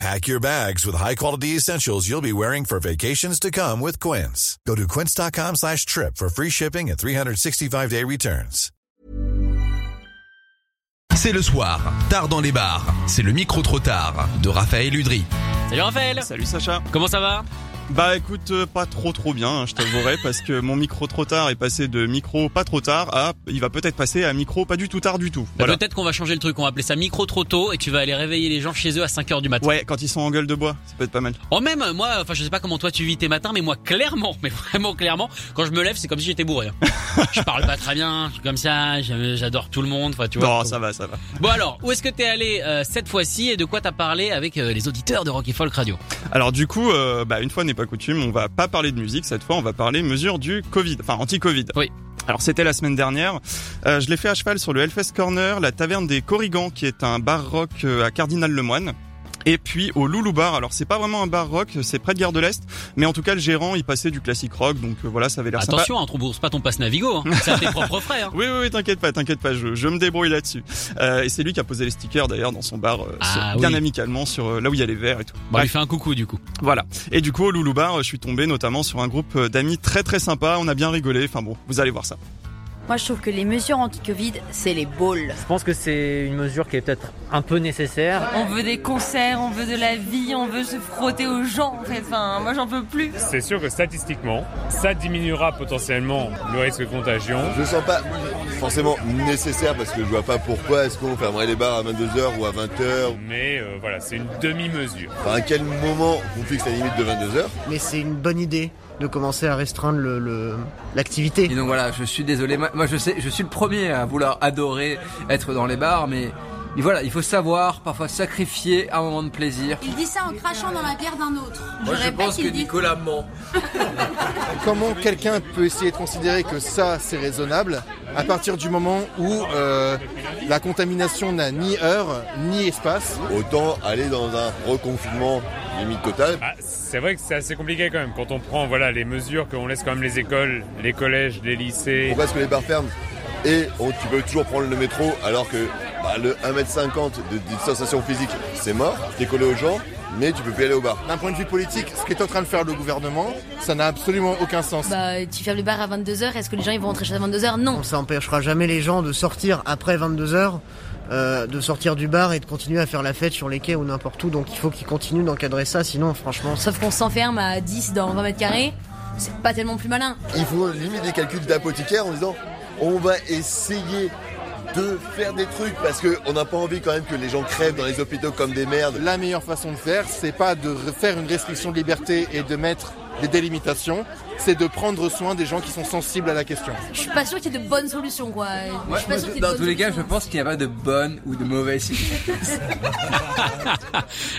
Pack your bags with high-quality essentials you'll be wearing for vacations to come with Quince. Go to quince.com slash trip for free shipping and 365-day returns. C'est le soir, tard dans les bars. C'est le micro trop tard de Raphaël Udry. Salut Raphaël Salut Sacha. Comment ça va? Bah écoute, euh, pas trop trop bien, hein, je t'avouerai, parce que mon micro trop tard est passé de micro pas trop tard à, il va peut-être passer à micro pas du tout tard du tout. Bah, Voilà. Peut-être qu'on va changer le truc, on va appeler ça micro trop tôt et tu vas aller réveiller les gens chez eux à 5h du matin. Ouais, quand ils sont en gueule de bois, ça peut être pas mal. Oh même moi, enfin je sais pas comment toi tu vis tes matins, mais moi clairement, mais vraiment clairement, quand je me lève c'est comme si j'étais bourré. hein. je parle pas très bien, je suis comme ça, j'adore tout le monde, enfin tu vois. Non, ça va, ça va. Bon alors, où est-ce que t'es allé euh, cette fois-ci et de quoi t'as parlé avec euh, les auditeurs de Rock et Folk Radio? Alors du coup, euh, bah une fois n'est pas coutume, on va pas parler de musique cette fois, on va parler mesures du Covid, enfin anti-Covid. Oui. Alors c'était la semaine dernière, Euh, je l'ai fait à cheval sur le Hellfest Corner, la taverne des Corrigans qui est un bar rock euh, à Cardinal Lemoine. Et puis au Loulou Bar, alors c'est pas vraiment un bar rock, c'est près de Gare de l'Est, mais en tout cas le gérant il passait du classique rock, donc euh, voilà ça avait l'air sympa. Attention, hein, bourse pas ton passe Navigo, hein. c'est à tes propres frais. Hein. Oui, oui, oui, t'inquiète pas, t'inquiète pas, je, je me débrouille là-dessus. Euh, et c'est lui qui a posé les stickers d'ailleurs dans son bar, euh, Ah, sur- bien oui. amicalement, sur euh, là où il y a les verres et tout. Bon, lui fait un coucou du coup. voilà. Et du coup, au Loulou Bar, je suis tombé notamment sur un groupe euh, d'amis très très sympa, on a bien rigolé, enfin bon, vous allez voir ça. Moi, je trouve que les mesures anti-Covid, c'est les balls. Je pense que c'est une mesure qui est peut-être un peu nécessaire. On veut des concerts, on veut de la vie, on veut se frotter aux gens en fait. Enfin, moi j'en peux plus. C'est sûr que statistiquement, ça diminuera potentiellement le risque de contagion. Je le sens pas forcément nécessaire parce que je vois pas pourquoi est-ce qu'on fermerait les bars à 22h ou à 20h. Mais euh, voilà, c'est une demi-mesure. Enfin, à quel moment on fixe la limite de 22h mais c'est une bonne idée de commencer à restreindre le- le- l'activité. Et donc voilà, je suis désolé. Moi, je sais, je suis le premier à vouloir adorer être dans les bars, mais, mais voilà, il faut savoir parfois sacrifier un moment de plaisir. Il dit ça en crachant dans la bière d'un autre. Moi, je pense que Nicolas ment. Comment quelqu'un peut essayer de considérer que ça c'est raisonnable à partir du moment où euh, la contamination n'a ni heure ni espace? Autant aller dans un reconfinement limite totale. Ah, c'est vrai que c'est assez compliqué quand même quand on prend voilà les mesures qu'on laisse quand même les écoles, les collèges, les lycées. Pourquoi est-ce que les bars ferment? Et on- tu peux toujours prendre le métro alors que bah, le 1m50 de distanciation physique c'est mort, t'es collé aux gens, mais tu peux plus aller au bar. D'un point de vue politique, ce qu'est en train de faire le gouvernement, ça n'a absolument aucun sens. Bah, tu fermes le bar à 22h, est-ce que les gens ils vont rentrer chez à 22h Non. Ça empêchera jamais les gens de sortir après 22h, euh, de sortir du bar et de continuer à faire la fête sur les quais ou n'importe où. Donc il faut qu'ils continuent d'encadrer ça, sinon franchement... Sauf qu'on s'enferme à 10 dans 20 mètres carrés, c'est pas tellement plus malin. Il faut limite des calculs d'apothicaire en disant on va essayer de faire des trucs parce qu'on n'a pas envie quand même que les gens crèvent dans les hôpitaux comme des merdes. La meilleure façon de faire, c'est pas de re- faire une restriction de liberté et de mettre des délimitations, c'est de prendre soin des gens qui sont sensibles à la question. Je suis pas sûr qu'il y ait de bonnes solutions quoi. je Ouais, suis pas moi, sûr qu'il y ait de dans bonnes tous les cas, je solutions. pense qu'il n'y a pas de bonne ou de mauvaise.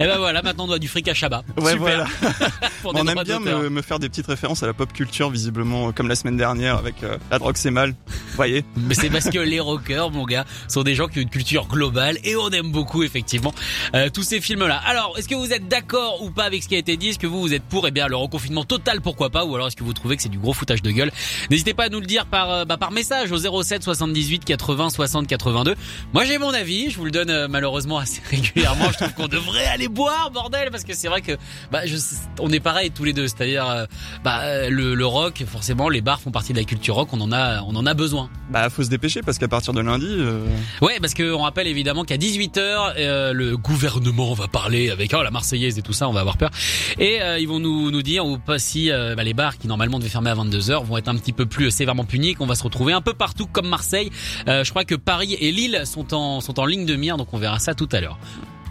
Et ben voilà, maintenant on doit du fric à. Ouais, Super. voilà. Pour des on aime bien d'auteur. me, me faire des petites références à la pop culture, visiblement, euh, comme la semaine dernière avec euh, La drogue c'est mal. Vous voyez Mais c'est parce que les rockers, mon gars, sont des gens qui ont une culture globale et on aime beaucoup effectivement euh, tous ces films-là. Alors, est-ce que vous êtes d'accord ou pas avec ce qui a été dit? Est-ce que vous vous êtes pour? Eh bien, le reconfinement total, pourquoi pas Ou alors est-ce que vous trouvez que c'est du gros foutage de gueule? N'hésitez pas à nous le dire par euh, bah, par message au 07 78 80 60 82. Moi, j'ai mon avis. Je vous le donne euh, malheureusement assez régulièrement. Je trouve qu'on devrait aller boire, bordel, parce que c'est vrai que bah, je, on est pareil tous les deux. C'est-à-dire, euh, bah, le, le rock, forcément, les bars font partie de la culture rock. On en a, on en a besoin. Bah faut se dépêcher parce qu'à partir de lundi... euh, Ouais, parce qu'on rappelle évidemment qu'à 18h, euh, le gouvernement va parler avec oh, la Marseillaise et tout ça, on va avoir peur. Et euh, ils vont nous, nous dire ou pas si euh, bah, les bars qui normalement devaient fermer à 22h vont être un petit peu plus sévèrement punis, qu'on va se retrouver un peu partout comme Marseille. Euh, je crois que Paris et Lille sont en, sont en ligne de mire, donc on verra ça tout à l'heure.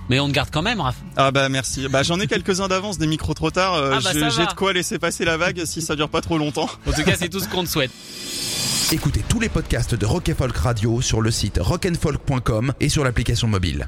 Mais on te garde quand même, Raph. Ah bah merci. Bah j'en ai quelques-uns d'avance des micros trop tard. euh, Ah bah, j'ai de quoi laisser passer la vague si ça dure pas trop longtemps. En tout cas, c'est tout ce qu'on te souhaite. Écoutez tous les podcasts de Rock Folk Radio sur le site rockandfolk.com et sur l'application mobile.